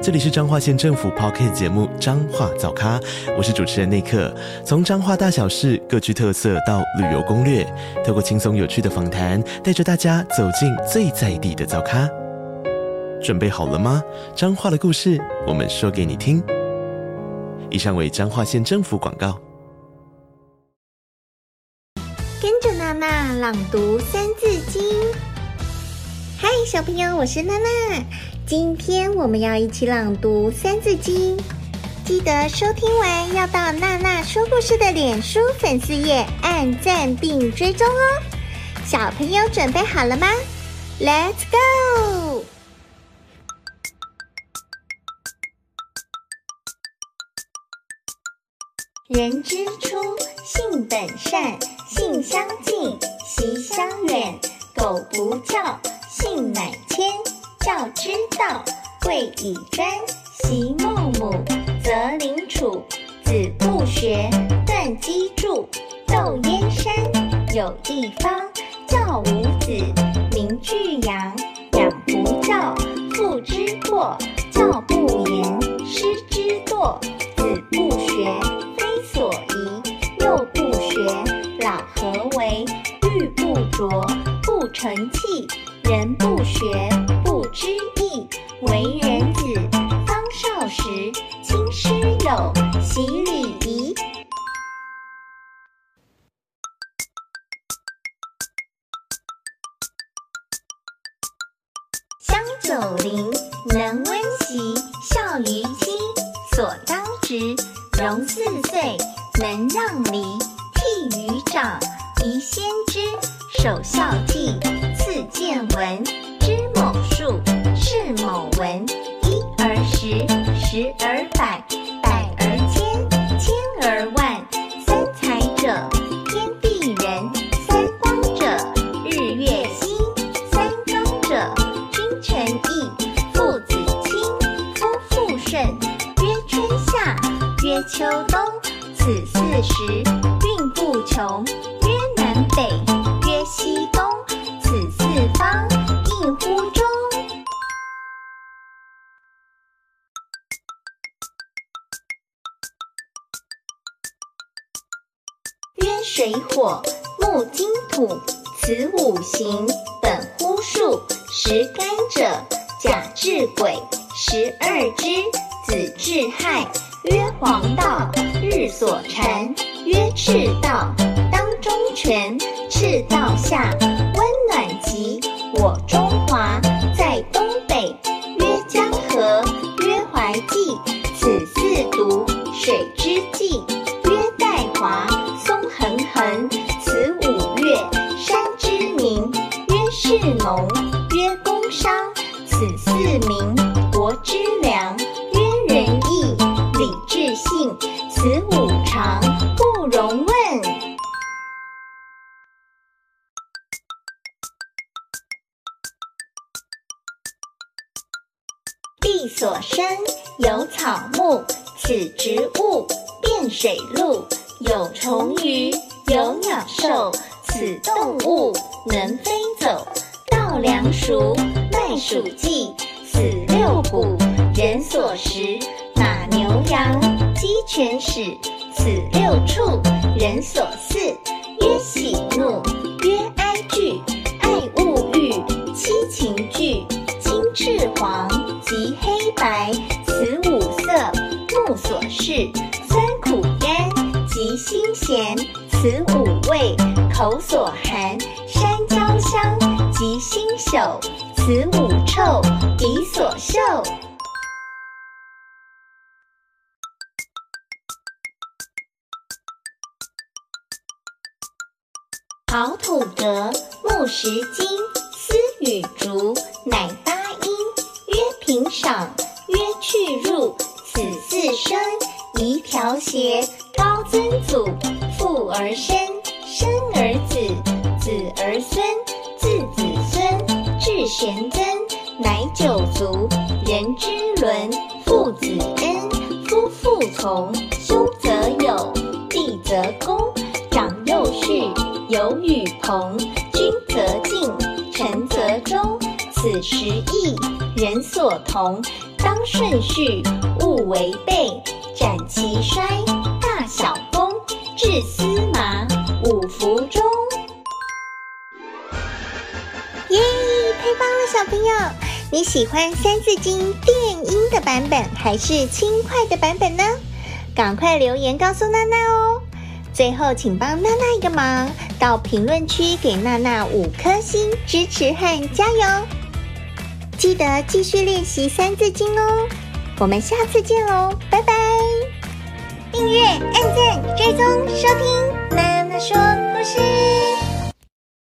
这里是彰化县政府 Podcast 节目《彰化早咖》，我是主持人内克。从彰化大小事各具特色到旅游攻略，透过轻松有趣的访谈，带着大家走进最在地的早咖。准备好了吗？彰化的故事，我们说给你听。以上为彰化县政府广告。跟着娜娜朗读《三字经》。嗨，小朋友，我是娜娜。今天我们要一起朗读《三字经》，记得收听完要到娜娜说故事的脸书粉丝页按赞并追踪哦。小朋友准备好了吗？Let's go！人之初，性本善，性相近，习相远。苟不教，性乃迁。教之道，贵以专。昔孟母，择邻处，子不学，断机杼。窦燕山，有义方，教五子，名俱扬。养不教，父之过；教不严，师之惰。子不学，非所宜；幼不学，老何为？玉不琢，不成器；人不学。不知义，为人子，方少时，亲师友，习礼仪。香九龄，能温席，孝于亲，所当执；融四岁，能让梨，悌于长，宜先知；守孝悌，见闻。知某数，识某文，一而十，十而百，百而千，千而万。三才者，天地人；三光者，日月星；三纲者，君臣义，父子亲，夫妇顺。曰春夏，曰秋冬，此四时运不穷。曰南北，水火木金土，此五行本乎数。十干者，甲至癸，十二支，子至亥。曰黄道，日所躔。曰赤道，当中权。赤道下，温暖极。我中华在东北。曰江河，曰淮济。此四渎，水之纪。四民，国之良。曰仁义，礼智信。此五常，不容问。地所生，有草木，此植物；遍水陆，有虫鱼，有鸟兽，此动物；能飞走，稻粱菽，麦黍稷，此六谷；人所食，马牛羊，鸡犬豕，此六畜；人所饲，曰喜怒，曰哀惧，爱恶欲，七情具。赤黄及黑白，此五色；目所视，酸苦甘及辛咸，此五味；口所含，山焦香及腥朽，此五臭；鼻所嗅，好土革，木石金，丝与竹，乃八音。曰。平赏，曰去入，此四声；宜调谐，高曾祖，父而身，生而子，子而孙，玄曾，乃九族，人之伦，父子恩，夫妇从，兄则友，弟则恭，长幼序，友与朋，君则敬，臣则忠。此十义，人所同，当顺序，勿违背，斩其衰，大小功，治司马，五服中。棒了，小朋友！你喜欢《三字经》电音的版本还是轻快的版本呢？赶快留言告诉娜娜哦！最后，请帮娜娜一个忙，到评论区给娜娜五颗星支持和加油！记得继续练习《三字经》哦！我们下次见喽，拜拜！订阅、按赞、追踪、收听娜娜说故事。